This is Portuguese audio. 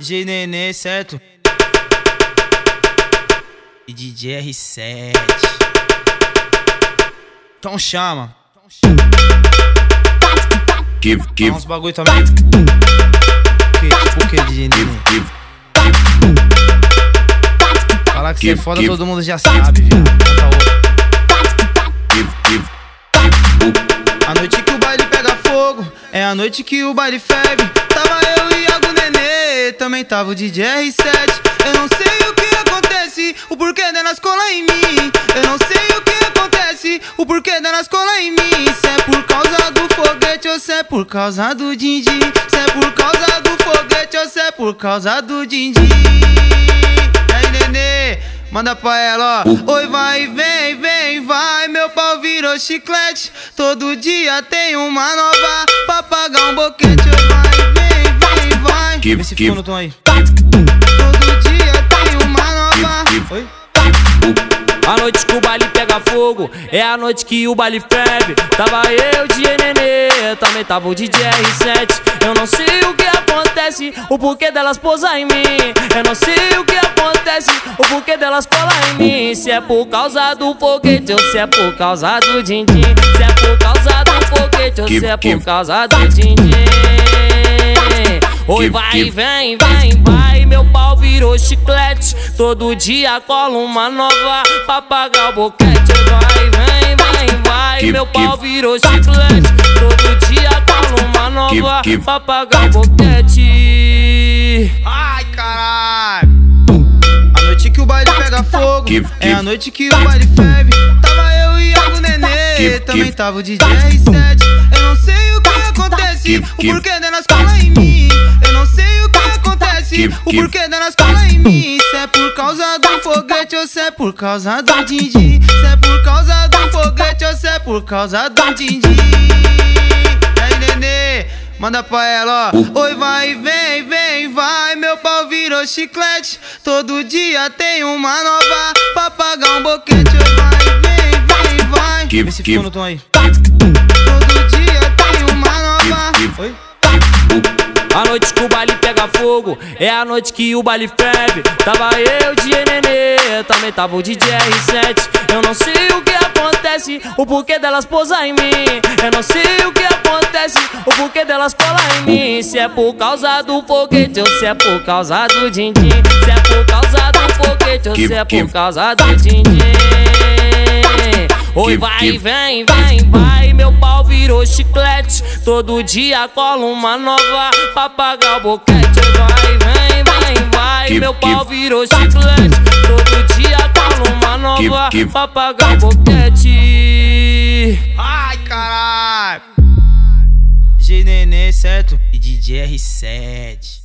G Nenê, certo? E DJ R7. Então chama. Give, Fala give, uns bagulho também. Que, tipo o que, DJ Nenê? Falar que você é foda, todo mundo já sabe. A noite que o baile pega fogo, é a noite que o baile ferve. Tava eu também tava o DJ R7. Eu não sei o que acontece, o porquê delas cola em mim. Eu não sei o que acontece, o porquê delas cola em mim. Se é por causa do foguete ou se é por causa do din-din. Se é por causa do foguete ou se é por causa do. E aí, nenê, manda pra ela, ó. Oi, vai, vem, vem, vai. Meu pau virou chiclete. Todo dia tem uma nova pra pagar um boquete. Vai, vem, vai. Give, Vê se give. ficou no tom aí. Todo dia tem uma nova. Oi? A noite que o baile pega fogo, é a noite que o baile ferve. Tava eu, DJ Nenê, também tava o DJ R7. Eu não sei o que acontece, o porquê delas pousar em mim. Eu não sei o que acontece, o porquê delas colar em mim. Se é por causa do foguete ou se é por causa do din-din. Se é por causa do foguete ou se é por causa do din-din. Oi, vai, vem, vem, vai. Meu pau virou chiclete. Todo dia colo uma nova pra pagar o boquete. Oi, vai, vem, vem, vai. Meu pau virou chiclete. Todo dia colo uma nova pra pagar o boquete. Ai, caralho. A noite que o baile pega fogo, é a noite que o baile ferve. Tava eu e Iago Nenê, também tava o DJ R7. Eu não sei o que acontece, o porquê o porquê delas cola em mim. Se é por causa do foguete ou se é por causa do din-din. Se é por causa do foguete ou se é por causa do din-din. E aí, nenê, manda pra ela, ó. Oi, vai, vem, vem, vai. Meu pau virou chiclete. Todo dia tem uma nova pra pagar um boquete. Oi, vai, vem, vem, vai. Give, Vê se ficou no tom aí. Todo dia tem uma nova. Oi? A noite que o baile pega fogo, é a noite que o baile ferve. Tava eu, DJ Nenê, também tava o DJ R7. Eu não sei o que acontece, o porquê delas pousar em mim. Eu não sei o que acontece, o porquê delas colar em mim. Se é por causa do foguete ou se é por causa do din-din. Se é por causa do foguete ou se é por causa do din-din. Oi, vai, vem, vem, vai. Meu pau virou chiclete. Todo dia colo uma nova pra pagar o boquete. Vai, vem, vem, vai. Meu pau virou chiclete. Todo dia colo uma nova pra pagar o boquete. Ai, caralho. G Nenê, certo? E DJ R7.